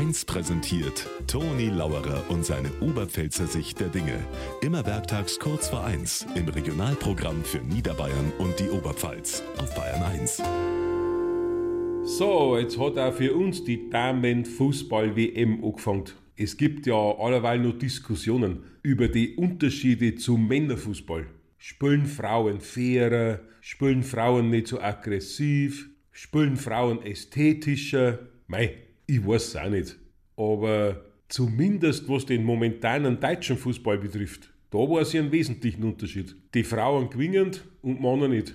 1 präsentiert Toni Lauerer und seine Oberpfälzer Sicht der Dinge. Immer werktags kurz vor 1 im Regionalprogramm für Niederbayern und die Oberpfalz auf Bayern 1. So, jetzt hat auch für uns die Damen-Fußball-WM angefangen. Es gibt ja allerweil noch Diskussionen über die Unterschiede zum Männerfußball. Spielen Frauen fairer? Spielen Frauen nicht so aggressiv? Spielen Frauen ästhetischer? Mei, ich weiß es auch nicht. Aber zumindest was den momentanen deutschen Fußball betrifft, da war es ja einen wesentlichen Unterschied. Die Frauen gewinnen und Männer nicht.